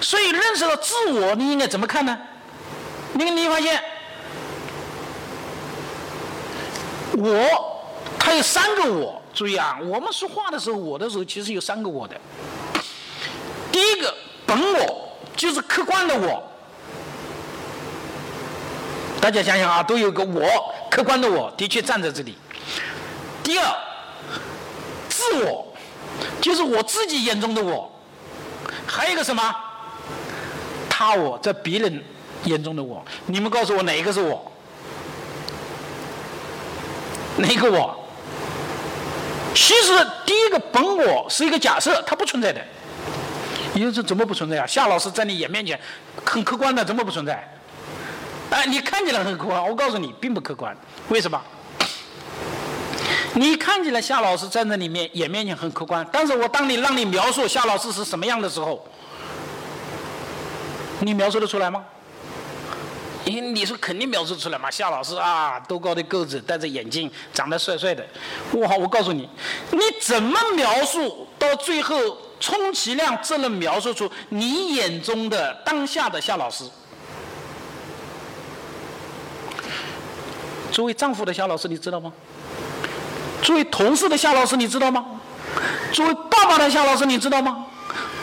所以认识到自我，你应该怎么看呢？你你发现，我，它有三个我。注意啊，我们说话的时候，我的时候其实有三个我的。第一个本我就是客观的我，大家想想啊，都有个我，客观的我的确站在这里。第二，自我就是我自己眼中的我，还有一个什么？他我在别人眼中的我，你们告诉我哪一个是我？哪一个我？其实第一个本我是一个假设，它不存在的。你说这怎么不存在啊？夏老师在你眼面前很客观的，怎么不存在？哎，你看起来很客观，我告诉你并不客观。为什么？你看起来夏老师站在你面眼面前很客观，但是我当你让你描述夏老师是什么样的时候，你描述得出来吗？你你说肯定描述出来嘛？夏老师啊，多高的个子，戴着眼镜，长得帅帅的。哇，我告诉你，你怎么描述到最后，充其量只能描述出你眼中的当下的夏老师。作为丈夫的夏老师，你知道吗？作为同事的夏老师，你知道吗？作为爸爸的夏老师，你知道吗？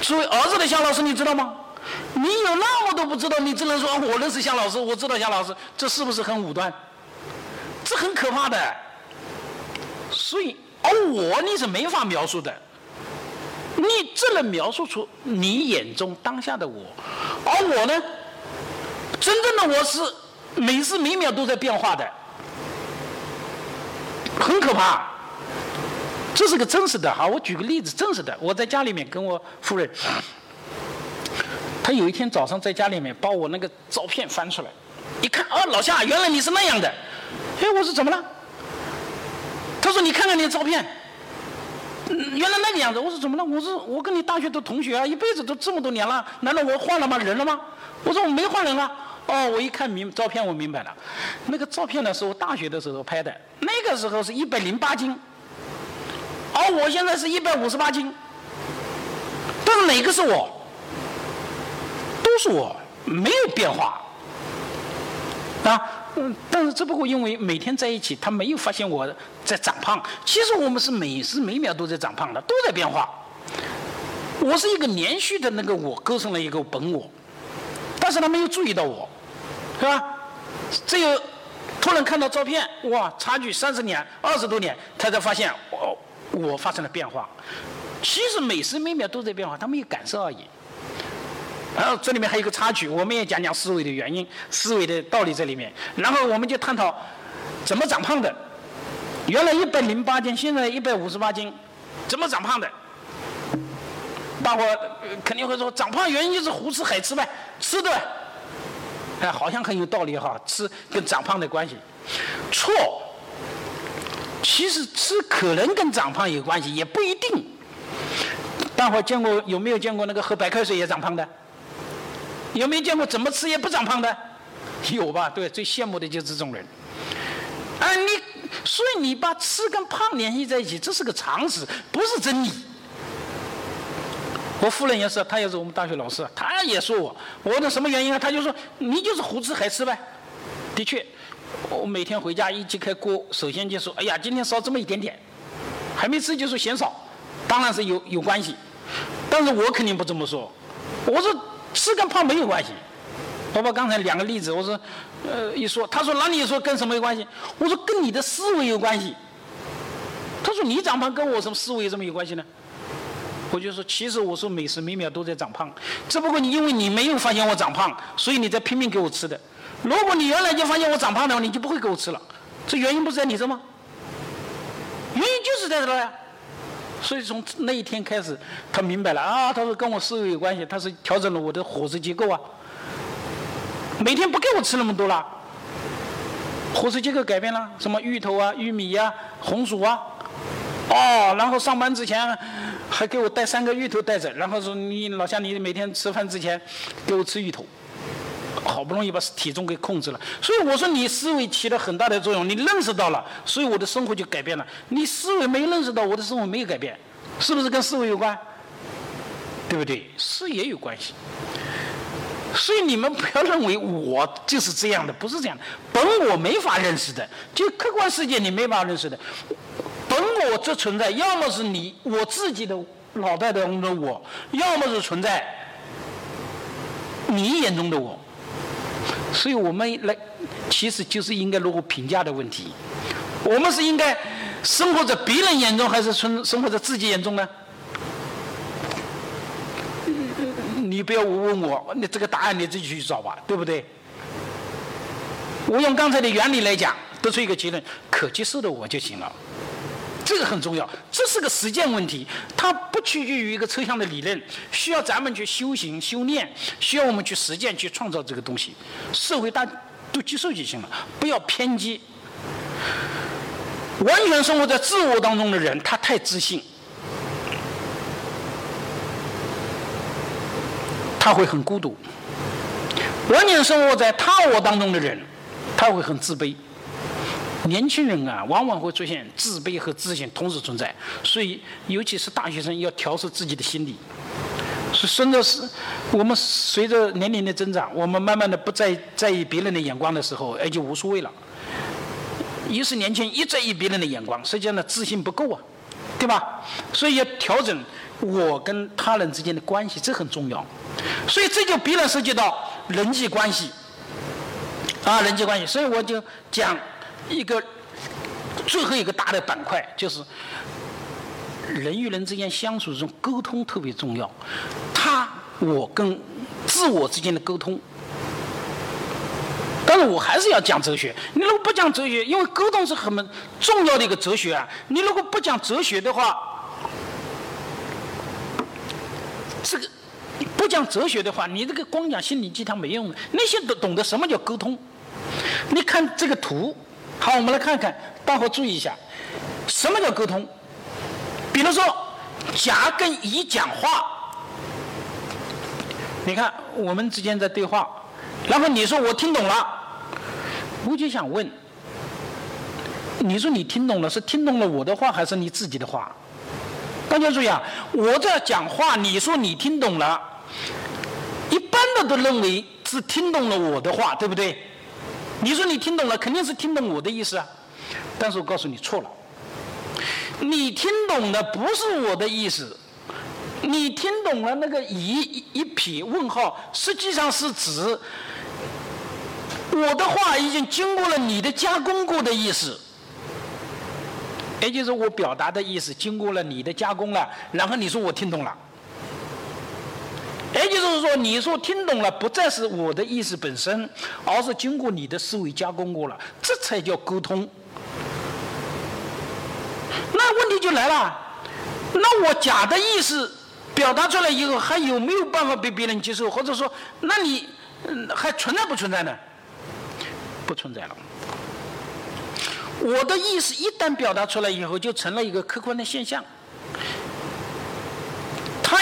作为儿子的夏老师，你知道吗？你有那么多不知道，你只能说我认识夏老师，我知道夏老师，这是不是很武断？这很可怕的。所以，而我你是没法描述的，你只能描述出你眼中当下的我，而我呢，真正的我是每时每秒都在变化的，很可怕。这是个真实的哈，我举个例子，真实的，我在家里面跟我夫人。他有一天早上在家里面把我那个照片翻出来，一看，哦，老夏，原来你是那样的。哎，我说怎么了？他说你看看你的照片，原来那个样子。我说怎么了？我说我跟你大学的同学啊，一辈子都这么多年了，难道我换了吗？人了吗？我说我没换人啊。哦，我一看明照片，我明白了，那个照片呢是我大学的时候拍的，那个时候是一百零八斤，而我现在是一百五十八斤，但是哪个是我？都是我没有变化啊，嗯，但是只不过因为每天在一起，他没有发现我在长胖。其实我们是每时每秒都在长胖的，都在变化。我是一个连续的那个我构成了一个本我，但是他没有注意到我，是吧？只有突然看到照片，哇，差距三十年、二十多年，他才发现我我发生了变化。其实每时每秒都在变化，他没有感受而已。然后这里面还有一个插曲，我们也讲讲思维的原因、思维的道理在里面。然后我们就探讨怎么长胖的。原来一百零八斤，现在一百五十八斤，怎么长胖的？大伙肯定会说，长胖原因就是胡吃海吃呗，吃的。哎，好像很有道理哈，吃跟长胖的关系。错，其实吃可能跟长胖有关系，也不一定。大伙见过有没有见过那个喝白开水也长胖的？有没有见过怎么吃也不长胖的？有吧？对，最羡慕的就是这种人。啊，你所以你把吃跟胖联系在一起，这是个常识，不是真理。我夫人也是，她也是我们大学老师，她也说我，我问什么原因啊？她就说你就是胡吃海吃呗。的确，我每天回家一揭开锅，首先就说，哎呀，今天烧这么一点点，还没吃就说嫌少，当然是有有关系。但是我肯定不这么说，我说。吃跟胖没有关系，我把刚才两个例子，我说，呃，一说，他说那你说跟什么有关系？我说跟你的思维有关系。他说你长胖跟我什么思维有什么有关系呢？我就说，其实我说每时每秒都在长胖，只不过你因为你没有发现我长胖，所以你在拼命给我吃的。如果你原来就发现我长胖的话，你就不会给我吃了。这原因不是在你这吗？原因就是在这了呀。所以从那一天开始，他明白了啊，他说跟我思维有关系，他是调整了我的伙食结构啊。每天不给我吃那么多了，伙食结构改变了，什么芋头啊、玉米呀、红薯啊，哦，然后上班之前还给我带三个芋头带着，然后说你老乡，你每天吃饭之前给我吃芋头。好不容易把体重给控制了，所以我说你思维起了很大的作用，你认识到了，所以我的生活就改变了。你思维没认识到，我的生活没有改变，是不是跟思维有关？对不对？是也有关系。所以你们不要认为我就是这样的，不是这样的。本我没法认识的，就客观世界你没法认识的。本我这存在，要么是你我自己的脑袋当中的我，要么是存在你眼中的我。所以我们来，其实就是应该如何评价的问题。我们是应该生活在别人眼中，还是生生活在自己眼中呢？你不要问我，你这个答案你自己去找吧，对不对？我用刚才的原理来讲，得出一个结论：可接受的我就行了。这个很重要，这是个实践问题，它不取决于一个抽象的理论，需要咱们去修行、修炼，需要我们去实践、去创造这个东西。社会大都接受就行了，不要偏激。完全生活在自我当中的人，他太自信。他会很孤独，完全生活在他我当中的人，他会很自卑。年轻人啊，往往会出现自卑和自信同时存在，所以尤其是大学生要调试自己的心理。是，顺着是，我们随着年龄的增长，我们慢慢的不再在意别人的眼光的时候，哎，就无所谓了。一是年轻，一在意别人的眼光，实际上呢，自信不够啊，对吧？所以要调整我跟他人之间的关系，这很重要。所以这就必然涉及到人际关系，啊，人际关系。所以我就讲一个最后一个大的板块，就是人与人之间相处中沟通特别重要。他我跟自我之间的沟通，但是我还是要讲哲学。你如果不讲哲学，因为沟通是很重要的一个哲学啊。你如果不讲哲学的话，这个。不讲哲学的话，你这个光讲心灵鸡汤没用的。那些懂懂得什么叫沟通？你看这个图，好，我们来看看，大伙注意一下，什么叫沟通？比如说，甲跟乙讲话，你看我们之间在对话，然后你说我听懂了，我就想问，你说你听懂了，是听懂了我的话，还是你自己的话？大家注意啊！我在讲话，你说你听懂了，一般的都认为是听懂了我的话，对不对？你说你听懂了，肯定是听懂我的意思啊。但是我告诉你错了，你听懂的不是我的意思，你听懂了那个一一撇问号，实际上是指我的话已经经过了你的加工过的意思。也就是我表达的意思经过了你的加工了，然后你说我听懂了。也就是说，你说听懂了，不再是我的意思本身，而是经过你的思维加工过了，这才叫沟通。那问题就来了，那我假的意思表达出来以后，还有没有办法被别人接受？或者说，那你还存在不存在呢？不存在了。我的意思一旦表达出来以后，就成了一个客观的现象。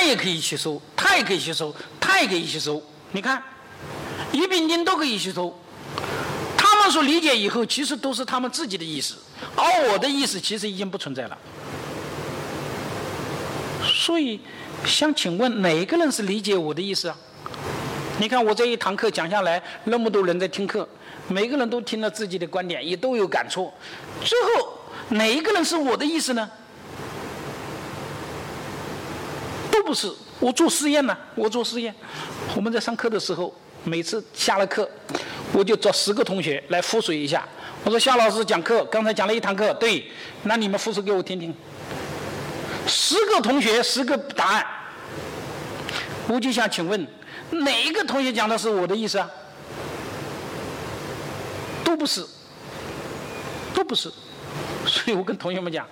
也可以吸收，他也可以吸收，他也可以吸收。你看，一丙丁都可以吸收。他们所理解以后，其实都是他们自己的意思，而我的意思其实已经不存在了。所以，想请问哪一个人是理解我的意思啊？你看我这一堂课讲下来，那么多人在听课。每个人都听了自己的观点，也都有感触。最后哪一个人是我的意思呢？都不是。我做实验呢，我做实验。我们在上课的时候，每次下了课，我就找十个同学来复述一下。我说夏老师讲课，刚才讲了一堂课，对，那你们复述给我听听。十个同学，十个答案。我就想请问，哪一个同学讲的是我的意思啊？都不是，都不是，所以我跟同学们讲，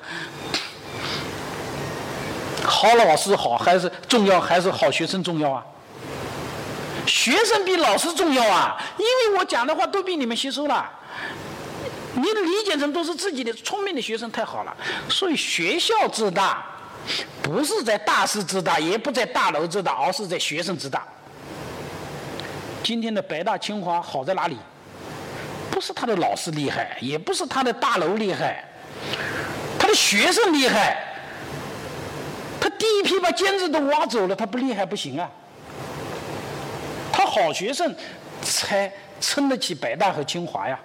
好老师好还是重要，还是好学生重要啊？学生比老师重要啊，因为我讲的话都比你们吸收了，你理解成都是自己的聪明的学生太好了。所以学校之大，不是在大师之大，也不在大楼之大，而是在学生之大。今天的北大清华好在哪里？不是他的老师厉害，也不是他的大楼厉害，他的学生厉害。第一批把尖子都挖走了，他不厉害不行啊。他好学生才撑得起北大和清华呀。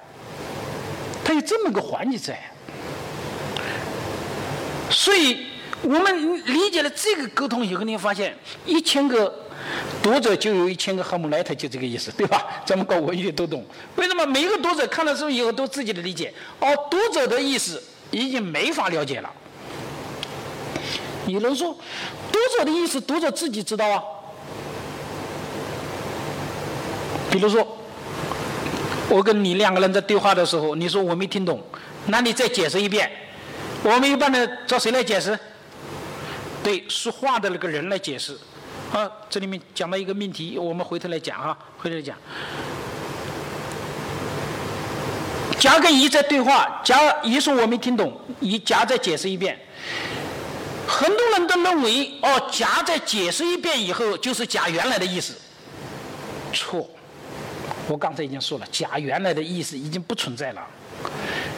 他有这么个环节在，所以我们理解了这个沟通以后，你会发现一千个读者就有一千个哈姆莱特，就这个意思，对吧？咱们搞文学都懂。为什么每一个读者看了书以后都自己的理解？哦，读者的意思已经没法了解了。有人说，读者的意思，读者自己知道啊。比如说。我跟你两个人在对话的时候，你说我没听懂，那你再解释一遍。我们一般的找谁来解释？对，说话的那个人来解释。啊，这里面讲到一个命题，我们回头来讲哈，回头来讲。甲跟乙在对话，甲乙说我没听懂，乙甲再解释一遍。很多人都认为，哦，甲在解释一遍以后，就是甲原来的意思。错。我刚才已经说了，甲原来的意思已经不存在了。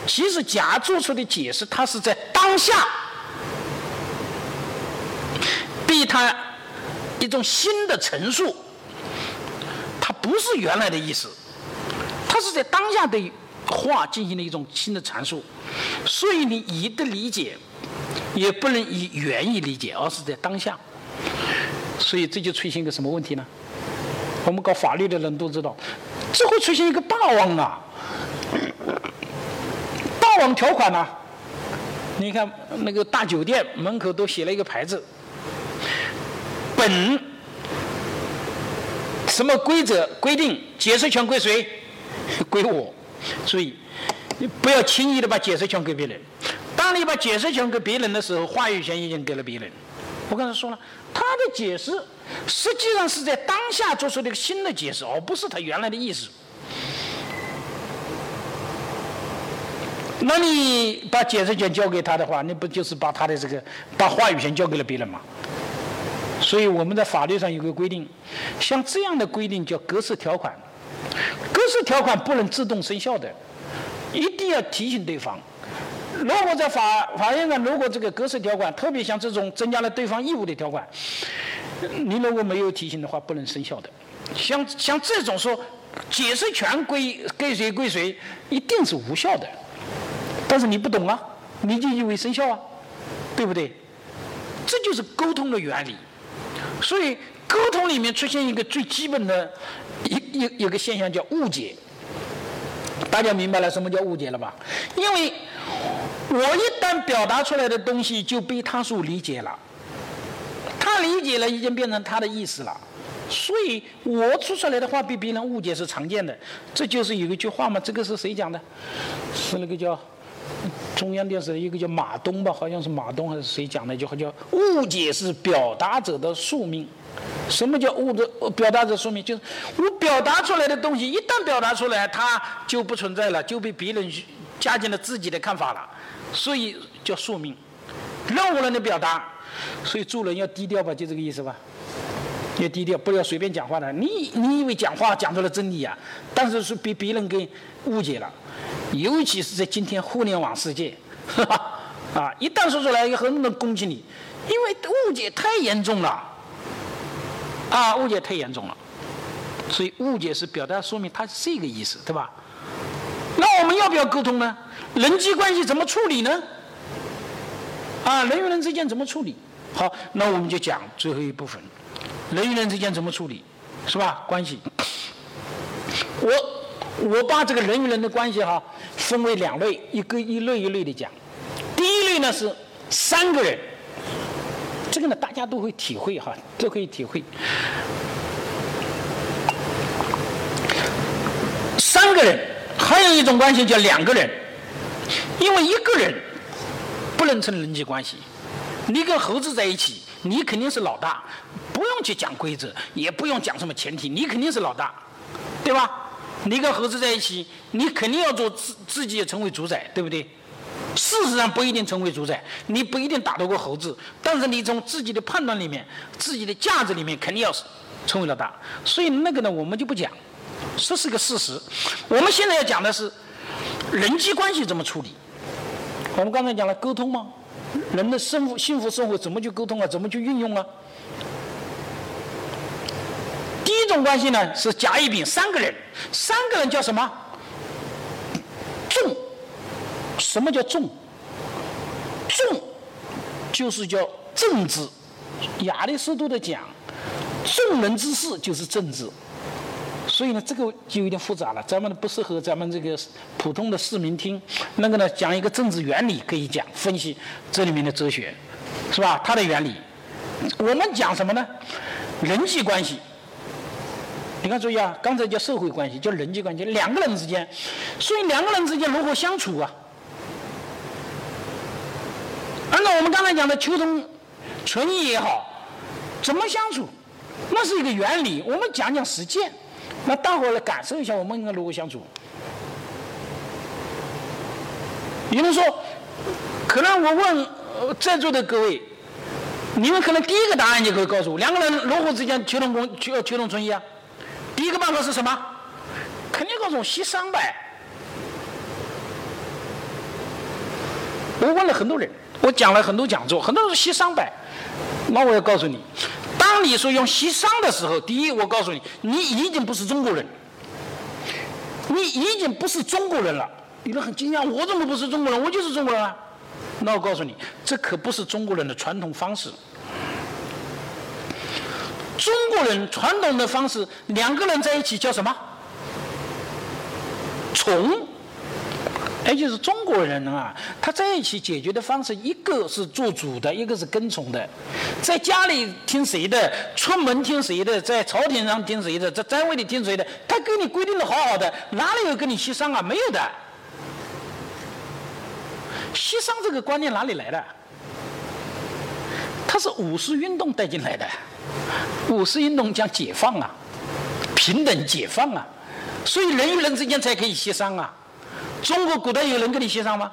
其实甲做出的解释，他是在当下，对他一种新的陈述，他不是原来的意思，他是在当下对话进行了一种新的阐述。所以你乙的理解，也不能以原意理解，而是在当下。所以这就出现一个什么问题呢？我们搞法律的人都知道。这会出现一个霸王啊，霸王条款呐。你看那个大酒店门口都写了一个牌子，本什么规则规定解释权归谁？归我。所以不要轻易的把解释权给别人。当你把解释权给别人的时候，话语权已经给了别人。我刚才说了，他的解释。实际上是在当下做出了一个新的解释，而不是他原来的意思。那你把解释权交给他的话，那不就是把他的这个把话语权交给了别人吗？所以我们在法律上有个规定，像这样的规定叫格式条款。格式条款不能自动生效的，一定要提醒对方。如果在法法院上，如果这个格式条款，特别像这种增加了对方义务的条款。你如果没有提醒的话，不能生效的。像像这种说解释权归归谁归谁，一定是无效的。但是你不懂啊，你就以为生效啊，对不对？这就是沟通的原理。所以沟通里面出现一个最基本的一一有个现象叫误解。大家明白了什么叫误解了吧？因为我一旦表达出来的东西就被他所理解了。他理解了，已经变成他的意思了，所以我说出来的话被别人误解是常见的。这就是有一句话嘛，这个是谁讲的？是那个叫中央电视的一个叫马东吧，好像是马东还是谁讲的一句话，叫“误解是表达者的宿命”。什么叫误的表达者宿命？就是我表达出来的东西，一旦表达出来，它就不存在了，就被别人加进了自己的看法了，所以叫宿命。任何人的表达。所以做人要低调吧，就这个意思吧。要低调，不要随便讲话的。你你以为讲话讲出了真理啊？但是是被别人给误解了，尤其是在今天互联网世界，啊，一旦说出来，有很多人攻击你，因为误解太严重了，啊，误解太严重了。所以误解是表达说明他是这个意思，对吧？那我们要不要沟通呢？人际关系怎么处理呢？啊，人与人之间怎么处理？好，那我们就讲最后一部分，人与人之间怎么处理，是吧？关系。我我把这个人与人的关系哈分为两类，一个一类一类的讲。第一类呢是三个人，这个呢大家都会体会哈，都可以体会。三个人，还有一种关系叫两个人，因为一个人不能成人际关系。你跟猴子在一起，你肯定是老大，不用去讲规则，也不用讲什么前提，你肯定是老大，对吧？你跟猴子在一起，你肯定要做自自己也成为主宰，对不对？事实上不一定成为主宰，你不一定打得过猴子，但是你从自己的判断里面、自己的价值里面，肯定要是成为老大。所以那个呢，我们就不讲，这是个事实。我们现在要讲的是人际关系怎么处理。我们刚才讲了沟通吗？人的生活幸福生活怎么去沟通啊？怎么去运用啊？第一种关系呢是甲乙丙三个人，三个人叫什么？众。什么叫众？众就是叫政治。亚里士多德讲，众人之事就是政治。所以呢，这个就有点复杂了，咱们不适合咱们这个普通的市民听。那个呢，讲一个政治原理可以讲，分析这里面的哲学，是吧？它的原理。我们讲什么呢？人际关系。你看，注意啊，刚才叫社会关系，叫人际关系，两个人之间。所以两个人之间如何相处啊？按照我们刚才讲的求同存异也好，怎么相处？那是一个原理。我们讲讲实践。那大伙来感受一下，我们应该如何相处？有人说，可能我问在座的各位，你们可能第一个答案就可以告诉我：两个人如何之间求同共求求同存异啊？第一个办法是什么？肯定告诉我协商呗。我问了很多人，我讲了很多讲座，很多人说协商呗。那我要告诉你。当你说用协商的时候，第一，我告诉你，你已经不是中国人，你已经不是中国人了。有人很惊讶，我怎么不是中国人？我就是中国人啊！那我告诉你，这可不是中国人的传统方式。中国人传统的方式，两个人在一起叫什么？从。哎就是中国人啊，他在一起解决的方式，一个是做主的，一个是跟从的。在家里听谁的，出门听谁的，在朝廷上听谁的，在单位里听谁的，他给你规定的好好的，哪里有跟你协商啊？没有的。协商这个观念哪里来的？他是五四运动带进来的。五四运动讲解放啊，平等解放啊，所以人与人之间才可以协商啊。中国古代有人跟你协商吗？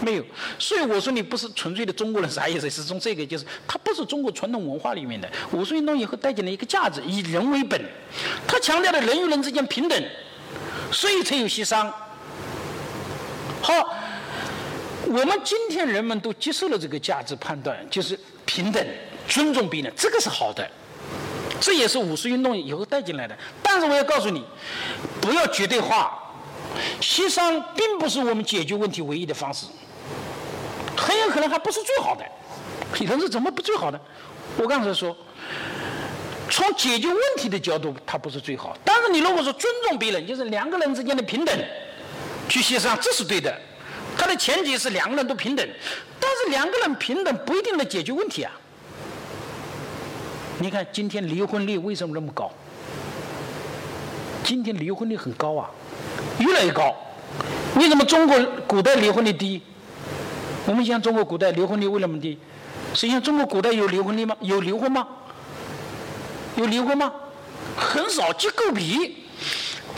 没有。所以我说你不是纯粹的中国人，啥意思？是从这个，就是它不是中国传统文化里面的。五四运动以后带进了一个价值，以人为本，他强调的人与人之间平等，所以才有协商。好，我们今天人们都接受了这个价值判断，就是平等、尊重别人，这个是好的，这也是五四运动以后带进来的。但是我要告诉你，不要绝对化。协商并不是我们解决问题唯一的方式，很有可能还不是最好的。有人说怎么不最好呢？我刚才说，从解决问题的角度，它不是最好。但是你如果说尊重别人，就是两个人之间的平等，去协商，这是对的。它的前提是两个人都平等，但是两个人平等不一定能解决问题啊。你看今天离婚率为什么那么高？今天离婚率很高啊。越来越高，为什么中国古代离婚率低？我们想中国古代离婚率为什么低？实际上中国古代有离婚率吗？有离婚吗？有离婚吗？很少，结构比。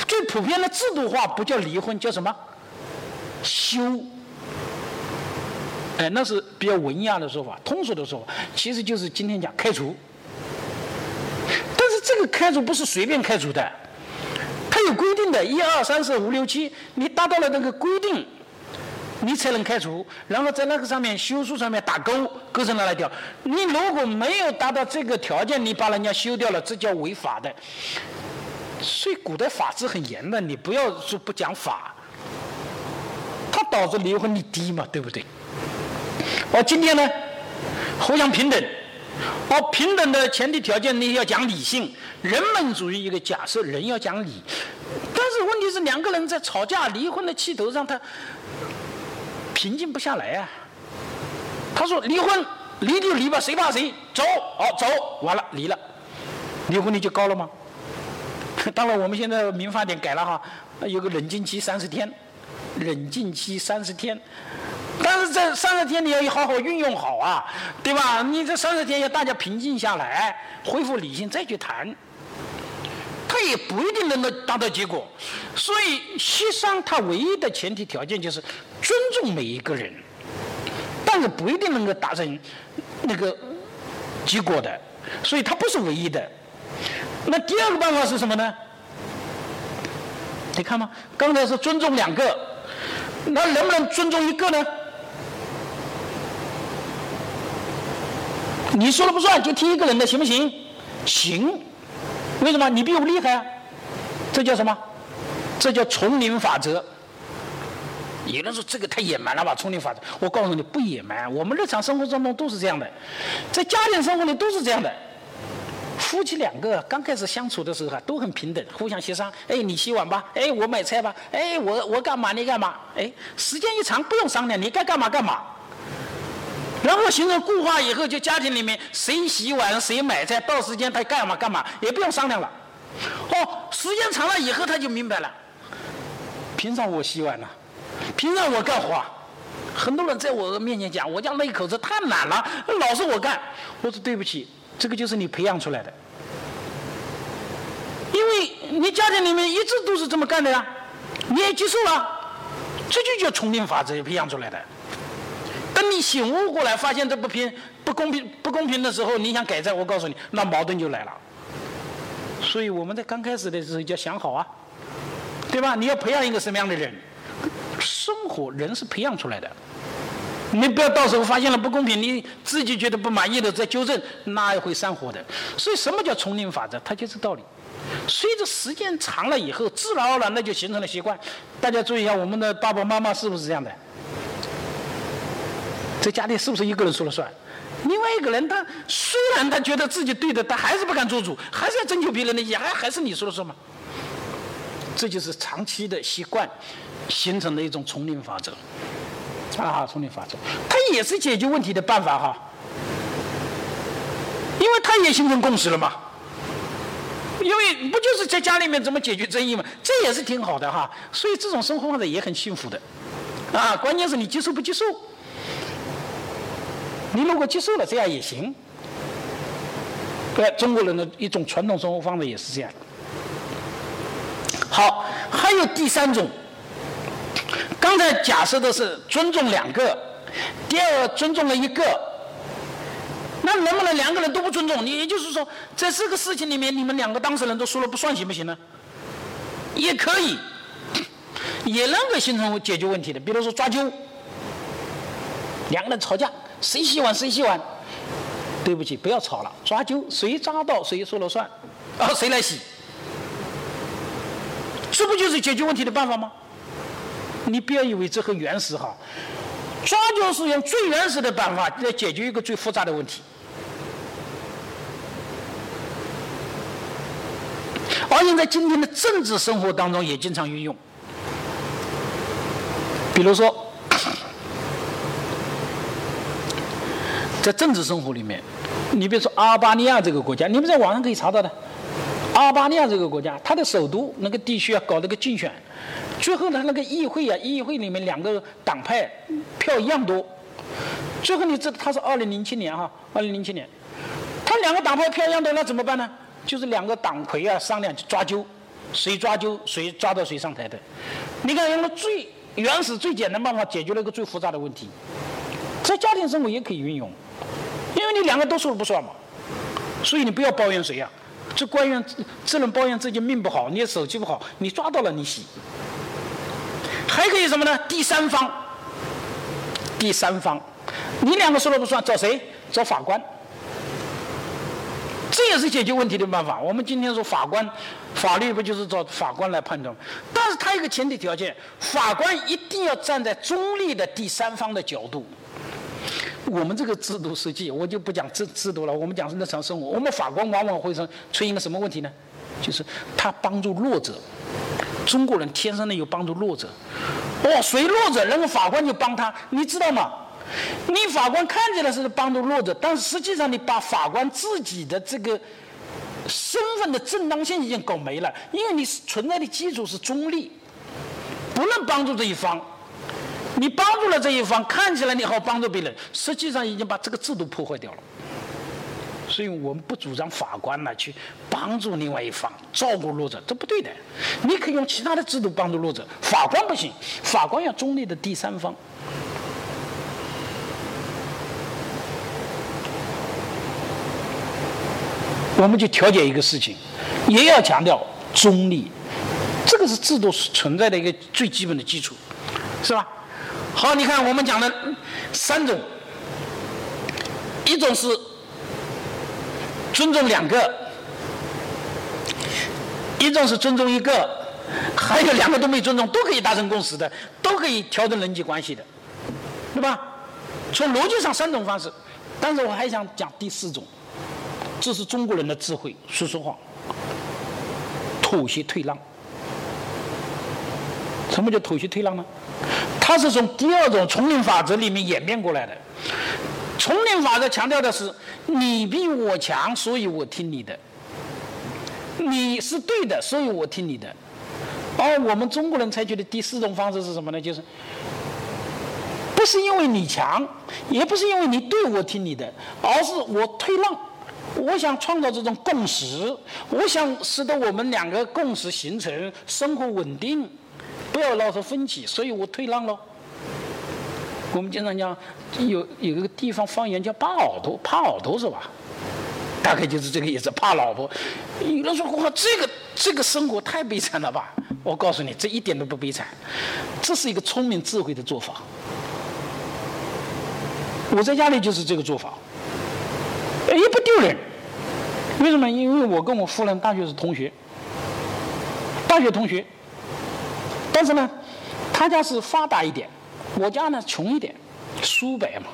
最普遍的制度化不叫离婚，叫什么？休。哎，那是比较文雅的说法，通俗的说法，其实就是今天讲开除。开除不是随便开除的。有规定的，一二三四五六七，你达到了那个规定，你才能开除。然后在那个上面休书上面打勾，勾成拿来掉。你如果没有达到这个条件，你把人家休掉了，这叫违法的。所以古代法制很严的，你不要说不讲法，它导致离婚率低嘛，对不对？而，今天呢，互相平等。而平等的前提条件，你要讲理性。人本主义一个假设，人要讲理。但是问题是，两个人在吵架、离婚的气头上，他平静不下来啊。他说：“离婚，离就离吧，谁怕谁？走，好走，完了，离了，离婚率就高了吗？” 当然，我们现在民法典改了哈，有个冷静期三十天，冷静期三十天。但是这三十天你要好好运用好啊，对吧？你这三十天要大家平静下来，恢复理性再去谈，也不一定能够达到结果。所以协商它唯一的前提条件就是尊重每一个人，但是不一定能够达成那个结果的。所以它不是唯一的。那第二个办法是什么呢？你看吗？刚才是尊重两个，那能不能尊重一个呢？你说了不算，就听一个人的，行不行？行。为什么？你比我厉害啊！这叫什么？这叫丛林法则。有人说这个太野蛮了吧？丛林法则，我告诉你不野蛮。我们日常生活当中都是这样的，在家庭生活里都是这样的。夫妻两个刚开始相处的时候啊，都很平等，互相协商。哎，你洗碗吧，哎，我买菜吧，哎，我我干嘛你干嘛？哎，时间一长不用商量，你该干嘛干嘛。然后形成固化以后，就家庭里面谁洗碗谁买菜，到时间他干嘛干嘛，也不用商量了。哦，时间长了以后他就明白了，凭啥我洗碗呢？凭啥我干活？很多人在我面前讲，我家那一口子太懒了，老是我干。我说对不起，这个就是你培养出来的，因为你家庭里面一直都是这么干的呀，你也接受了，这就叫丛林法则培养出来的。等你醒悟过来，发现这不平、不公平、不公平的时候，你想改正，我告诉你，那矛盾就来了。所以我们在刚开始的时候就要想好啊，对吧？你要培养一个什么样的人？生活人是培养出来的，你不要到时候发现了不公平，你自己觉得不满意的再纠正，那也会散伙的。所以什么叫丛林法则？它就是道理。随着时间长了以后，自然而然的就形成了习惯。大家注意一下，我们的爸爸妈妈是不是这样的？在家里是不是一个人说了算？另外一个人他虽然他觉得自己对的，他还是不敢做主，还是要征求别人的意见，还还是你说了算吗？这就是长期的习惯形成的一种丛林法则啊，丛林法则，它也是解决问题的办法哈，因为它也形成共识了嘛。因为不就是在家里面怎么解决争议嘛，这也是挺好的哈。所以这种生活方式也很幸福的啊，关键是你接受不接受。你如果接受了，这样也行。对，中国人的一种传统生活方式也是这样。好，还有第三种。刚才假设的是尊重两个，第二尊重了一个。那能不能两个人都不尊重？你也就是说，在这个事情里面，你们两个当事人都说了不算，行不行呢？也可以，也能够形成解决问题的。比如说抓阄，两个人吵架。谁洗碗谁洗碗，对不起，不要吵了，抓阄，谁抓到谁说了算，啊，谁来洗，这不就是解决问题的办法吗？你不要以为这很原始哈，抓阄是用最原始的办法来解决一个最复杂的问题，而且在今天的政治生活当中也经常运用，比如说。在政治生活里面，你比如说阿尔巴尼亚这个国家，你们在网上可以查到的。阿尔巴尼亚这个国家，它的首都那个地区啊，搞了个竞选，最后呢，那个议会啊，议会里面两个党派票一样多，最后你知道他是二零零七年哈，二零零七年，他两个党派票一样多，那怎么办呢？就是两个党魁啊商量抓阄，谁抓阄谁抓到谁上台的。你看用了最原始、最简单办法解决了一个最复杂的问题，在家庭生活也可以运用。因为你两个都说了不算嘛，所以你不要抱怨谁呀，这官员只能抱怨自己命不好，你手气不好，你抓到了你洗。还可以什么呢？第三方，第三方，你两个说了不算，找谁？找法官。这也是解决问题的办法。我们今天说法官，法律不就是找法官来判断？但是他一个前提条件，法官一定要站在中立的第三方的角度。我们这个制度实际，我就不讲制制度了。我们讲日常生活，我们法官往往会说出现个什么问题呢？就是他帮助弱者。中国人天生的有帮助弱者。哦，谁弱者，然后法官就帮他，你知道吗？你法官看起来是帮助弱者，但是实际上你把法官自己的这个身份的正当性已经搞没了，因为你存在的基础是中立，不能帮助这一方。你帮助了这一方，看起来你好帮助别人，实际上已经把这个制度破坏掉了。所以我们不主张法官呢去帮助另外一方，照顾弱者，这不对的。你可以用其他的制度帮助弱者，法官不行，法官要中立的第三方。我们就调解一个事情，也要强调中立，这个是制度存在的一个最基本的基础，是吧？好，你看我们讲的三种，一种是尊重两个，一种是尊重一个，还有两个都没尊重，都可以达成共识的，都可以调整人际关系的，对吧？从逻辑上三种方式，但是我还想讲第四种，这是中国人的智慧。说实话，妥协退让。什么叫妥协退让呢？它是从第二种丛林法则里面演变过来的。丛林法则强调的是你比我强，所以我听你的。你是对的，所以我听你的。而我们中国人采取的第四种方式是什么呢？就是不是因为你强，也不是因为你对我听你的，而是我退让。我想创造这种共识，我想使得我们两个共识形成，生活稳定。不要闹出分歧，所以我退让了。我们经常讲，有有一个地方方言叫“怕耳朵”，怕耳朵是吧？大概就是这个意思，怕老婆。有人说：“哇，这个这个生活太悲惨了吧？”我告诉你，这一点都不悲惨，这是一个聪明智慧的做法。我在家里就是这个做法，也不丢人。为什么？因为我跟我夫人大学是同学，大学同学。但是呢，他家是发达一点，我家呢穷一点，苏北嘛，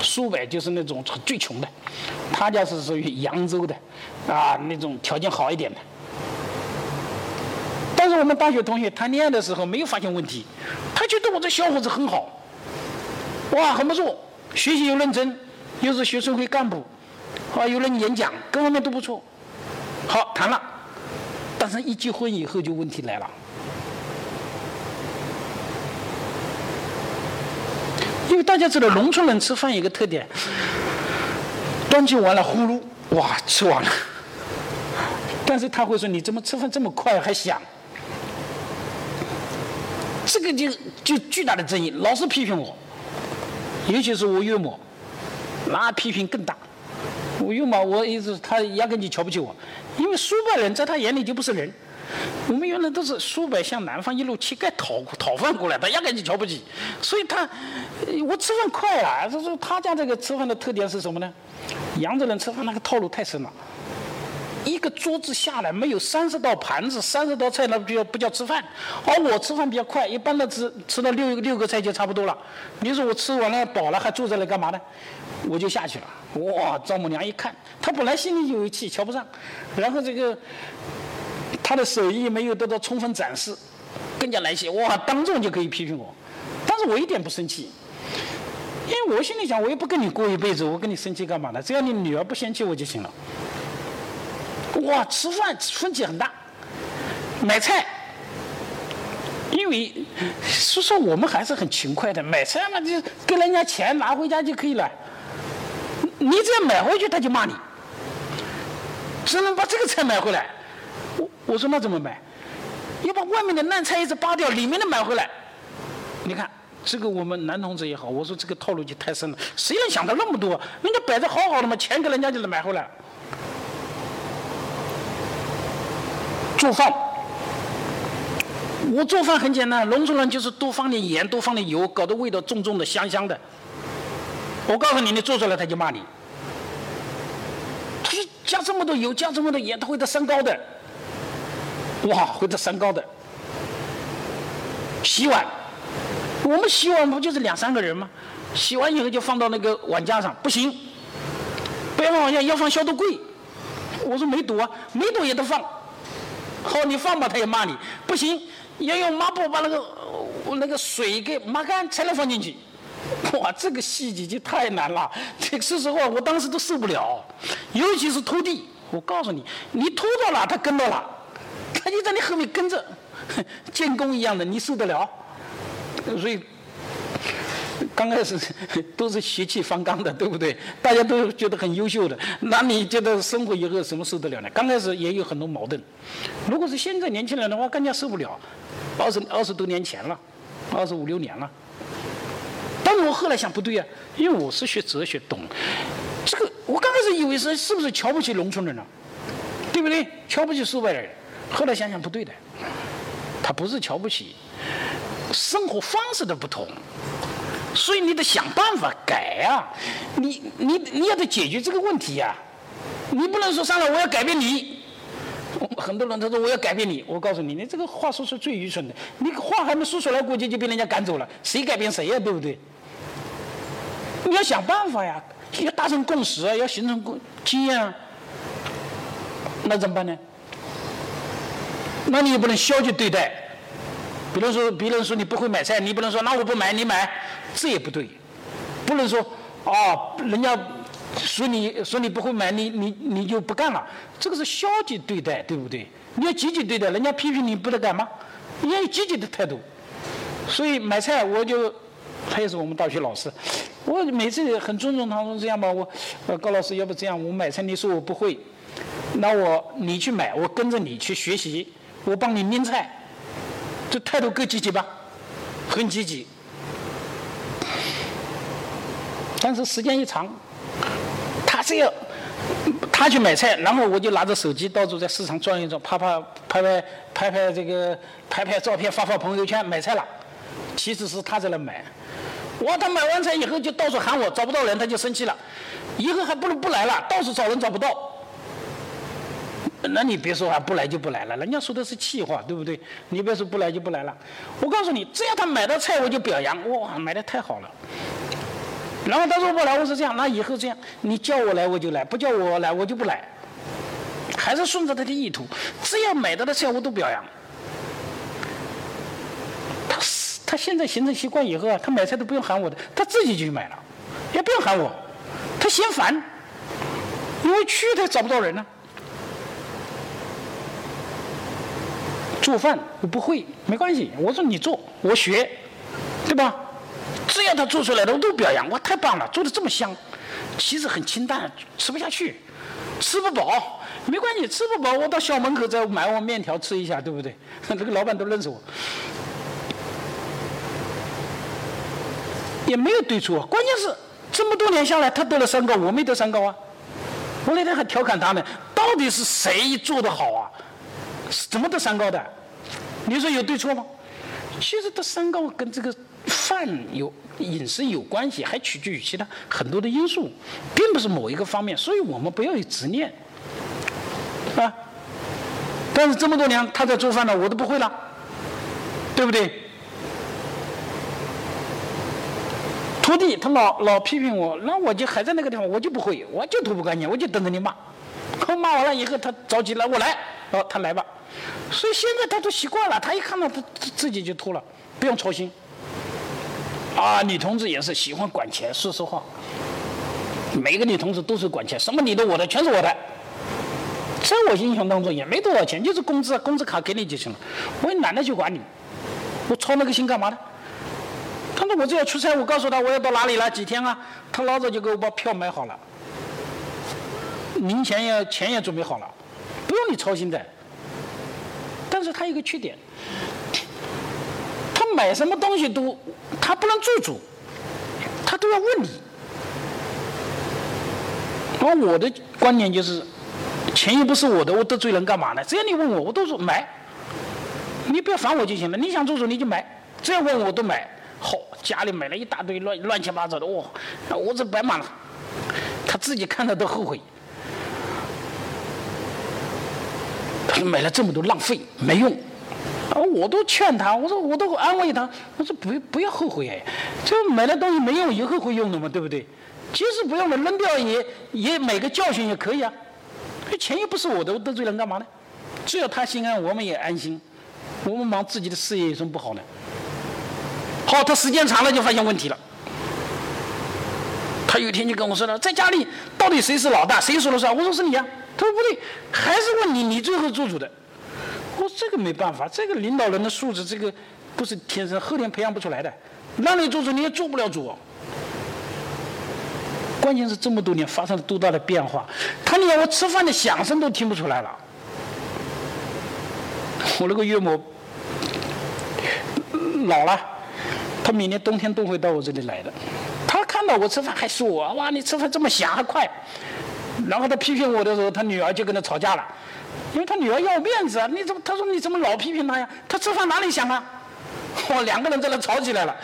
苏北就是那种最穷的，他家是属于扬州的，啊，那种条件好一点的。但是我们大学同学谈恋爱的时候没有发现问题，他觉得我这小伙子很好，哇，很不错，学习又认真，又是学生会干部，啊，又能演讲，各方面都不错，好谈了，但是一结婚以后就问题来了。因为大家知道，农村人吃饭有个特点，端起碗来呼噜，哇，吃完了。但是他会说：“你怎么吃饭这么快还响？”这个就就巨大的争议，老是批评我，尤其是我岳母，那批评更大。我岳母，我一直他压根就瞧不起我，因为苏北人在他眼里就不是人。我们原来都是苏北向南方一路乞丐讨讨饭过来，他压根就瞧不起，所以他我吃饭快啊。他说他家这个吃饭的特点是什么呢？扬州人吃饭那个套路太深了，一个桌子下来没有三十道盘子、三十道菜，那不叫不叫吃饭。而我吃饭比较快，一般的吃吃到六六个菜就差不多了。你说我吃完了饱了还坐在那干嘛呢？我就下去了。哇，丈母娘一看，她本来心里就有气，瞧不上，然后这个。他的手艺没有得到充分展示，更加来气，哇，当众就可以批评我，但是我一点不生气，因为我心里想，我又不跟你过一辈子，我跟你生气干嘛呢？只要你女儿不嫌弃我就行了。哇，吃饭分歧很大，买菜，因为说说我们还是很勤快的，买菜嘛就给人家钱拿回家就可以了，你只要买回去他就骂你，只能把这个菜买回来。我说那怎么买？要把外面的烂菜叶子扒掉，里面的买回来。你看这个我们男同志也好，我说这个套路就太深了，谁能想到那么多？人家摆着好好的嘛，钱给人家就能买回来。做饭，我做饭很简单，农村人就是多放点盐，多放点油，搞得味道重重的、香香的。我告诉你，你做出来他就骂你。他说加这么多油，加这么多盐，他会得三高的。哇，会得三高的。洗碗，我们洗碗不就是两三个人吗？洗完以后就放到那个碗架上，不行，不要放碗架，要放消毒柜。我说没毒啊，没毒也得放。好，你放吧，他也骂你，不行，要用抹布把那个那个水给抹干才能放进去。哇，这个细节就太难了。这个说实话，我当时都受不了，尤其是拖地。我告诉你，你拖到哪，他跟到哪。他就在你后面跟着，监工一样的，你受得了？所以刚开始都是血气方刚的，对不对？大家都觉得很优秀的，那你觉得生活以后什么受得了呢？刚开始也有很多矛盾。如果是现在年轻人的话，更加受不了。二十二十多年前了，二十五六年了。但是我后来想不对呀，因为我是学哲学，懂这个。我刚开始以为是是不是瞧不起农村人呢？对不对？瞧不起苏北人。后来想想不对的，他不是瞧不起，生活方式的不同，所以你得想办法改啊！你你你要得解决这个问题呀！你不能说上来我要改变你。很多人他说我要改变你，我告诉你，你这个话说是最愚蠢的。你话还没说出来，估计就被人家赶走了。谁改变谁呀？对不对？你要想办法呀，要达成共识啊，要形成共经验啊。那怎么办呢？那你也不能消极对待。比如说，别人说你不会买菜，你不能说那我不买，你买，这也不对。不能说哦，人家。说你说你不会买，你你你就不干了，这个是消极对待，对不对？你要积极对待，人家批评你不得干吗？你要有积极的态度。所以买菜，我就他也是我们大学老师，我每次很尊重他，说这样吧，我高老师要不这样，我买菜你说我不会，那我你去买，我跟着你去学习，我帮你拎菜，这态度够积极吧？很积极。但是时间一长。他这样，他去买菜，然后我就拿着手机到处在市场转一转，拍拍拍拍拍拍这个拍拍照片，发发朋友圈，买菜了。其实是他在那买。我，他买完菜以后就到处喊我，找不到人，他就生气了。以后还不如不来了，到处找人找不到。那你别说啊，不来就不来了，人家说的是气话，对不对？你别说不来就不来了。我告诉你，只要他买到菜，我就表扬，哇，买的太好了。然后他说不来，我说这样，那以后这样，你叫我来我就来，不叫我来我就不来，还是顺着他的意图，只要买到的菜我都表扬。他他现在形成习惯以后啊，他买菜都不用喊我的，他自己就去买了，也不用喊我，他嫌烦，因为去他找不到人呢。做饭我不会，没关系，我说你做，我学，对吧？只要他做出来的，我都表扬，哇，太棒了，做的这么香。其实很清淡，吃不下去，吃不饱，没关系，吃不饱，我到校门口再买碗面条吃一下，对不对？这个老板都认识我，也没有对错。关键是这么多年下来，他得了三高，我没得三高啊。我那天还调侃他们，到底是谁做的好啊？怎么得三高的？你说有对错吗？其实得三高跟这个。饭有饮食有关系，还取决于其他很多的因素，并不是某一个方面，所以我们不要有执念，啊。但是这么多年他在做饭呢，我都不会了，对不对？徒弟他老老批评我，那我就还在那个地方，我就不会，我就拖不干净，我就等着你骂。我骂完了以后，他着急了，我来，哦，他来吧。所以现在他都习惯了，他一看到他自己就脱了，不用操心。啊，女同志也是喜欢管钱。说实话，每个女同志都是管钱，什么你的我的全是我的。在我印象当中也没多少钱，就是工资，工资卡给你就行了。我也懒得去管你，我操那个心干嘛呢？他说我这要出差，我告诉他我要到哪里了，几天啊？他老早就给我把票买好了，零钱也钱也准备好了，不用你操心的。但是他有个缺点。他买什么东西都，他不能做主，他都要问你。而我的观点就是，钱又不是我的，我得罪人干嘛呢？只要你问我，我都说买。你不要烦我就行了。你想做主你就买，只要问我都买。好，家里买了一大堆乱乱七八糟的，哇，屋子摆满了，他自己看到都后悔。他说买了这么多浪费，没用。啊，我都劝他，我说我都安慰他，我说不不要后悔哎，这买了东西没用，以后会用的嘛，对不对？即使不用了，扔掉也也买个教训也可以啊。这钱又不是我的，我得罪人干嘛呢？只要他心安，我们也安心。我们忙自己的事业有什么不好呢？好，他时间长了就发现问题了。他有一天就跟我说了，在家里到底谁是老大，谁说了算？我说是你啊。他说不对，还是问你，你最后做主的。我说这个没办法，这个领导人的素质，这个不是天生，后天培养不出来的。让你做主，你也做不了主。关键是这么多年发生了多大的变化，他连我吃饭的响声都听不出来了。我那个岳母老了，他每年冬天都会到我这里来的。他看到我吃饭还说我哇，你吃饭这么响还快。然后他批评我的时候，他女儿就跟他吵架了。因为他女儿要面子啊，你怎么？他说你怎么老批评他呀？他吃饭哪里香啊？我 两个人在那吵起来了。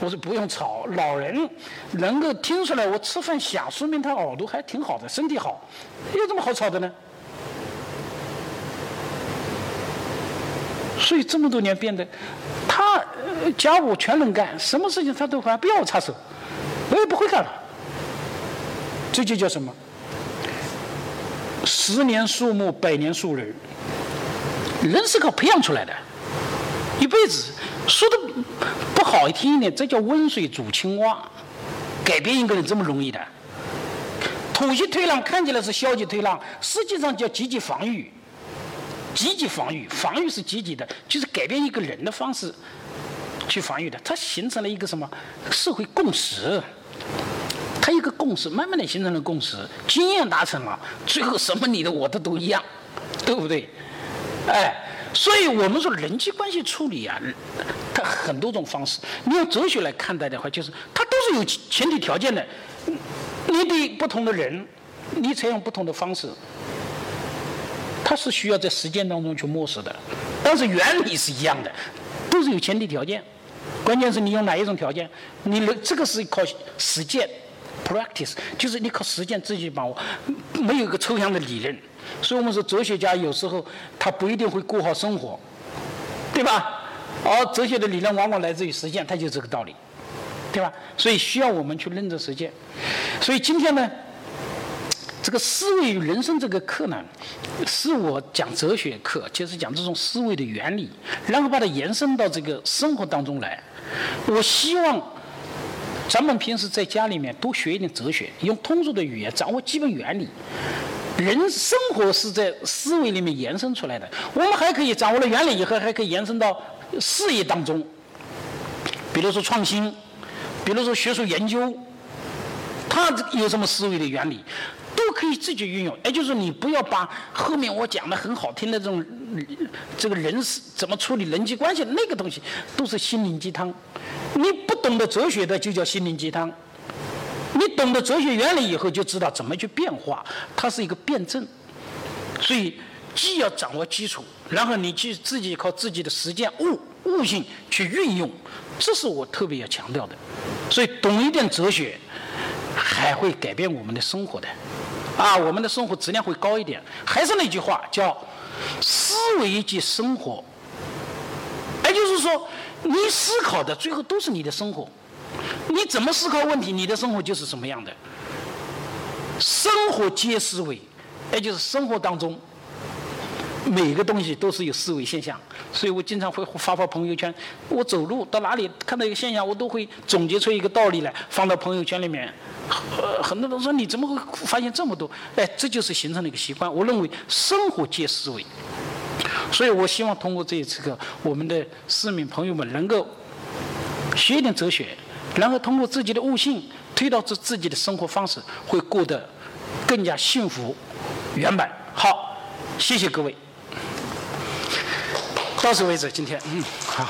我说不用吵，老人能够听出来我吃饭响，说明他耳朵还挺好的，身体好，有什么好吵的呢？所以这么多年变得，他家务全能干，什么事情他都会，不要我插手，我也不会干了。这就叫什么？十年树木，百年树人。人是靠培养出来的，一辈子说的不好听一点，这叫温水煮青蛙。改变一个人这么容易的？土气退让看起来是消极退让，实际上叫积极防御。积极防御，防御是积极的，就是改变一个人的方式去防御的。它形成了一个什么社会共识？它一个共识，慢慢的形成了共识，经验达成了，最后什么你的我的都一样，对不对？哎，所以我们说人际关系处理啊，它很多种方式。你用哲学来看待的话，就是它都是有前提条件的。你对不同的人，你采用不同的方式。它是需要在实践当中去摸索的，但是原理是一样的，都是有前提条件，关键是你用哪一种条件，你能这个是靠实践，practice，就是你靠实践自己把握，没有一个抽象的理论，所以我们说哲学家有时候他不一定会过好生活，对吧？而哲学的理论往往来自于实践，它就是这个道理，对吧？所以需要我们去认真实践，所以今天呢。这个思维与人生这个课呢，是我讲哲学课，就是讲这种思维的原理，然后把它延伸到这个生活当中来。我希望咱们平时在家里面多学一点哲学，用通俗的语言掌握基本原理。人生活是在思维里面延伸出来的，我们还可以掌握了原理以后，还可以延伸到事业当中，比如说创新，比如说学术研究，它有什么思维的原理？都可以自己运用，也就是你不要把后面我讲的很好听的这种这个人是怎么处理人际关系那个东西都是心灵鸡汤。你不懂得哲学的就叫心灵鸡汤，你懂得哲学原理以后就知道怎么去变化，它是一个辩证。所以既要掌握基础，然后你去自己靠自己的实践悟悟性去运用，这是我特别要强调的。所以懂一点哲学，还会改变我们的生活的。啊，我们的生活质量会高一点。还是那句话，叫思维即生活。也就是说，你思考的最后都是你的生活。你怎么思考问题，你的生活就是什么样的。生活皆思维，也就是生活当中每个东西都是有思维现象。所以我经常会发发朋友圈。我走路到哪里看到一个现象，我都会总结出一个道理来，放到朋友圈里面。呃，很多人说你怎么会发现这么多？哎，这就是形成了一个习惯。我认为生活皆思维，所以我希望通过这一次课，我们的市民朋友们能够学一点哲学，然后通过自己的悟性推导出自己的生活方式，会过得更加幸福圆满。好，谢谢各位，到此为止。今天，嗯，好。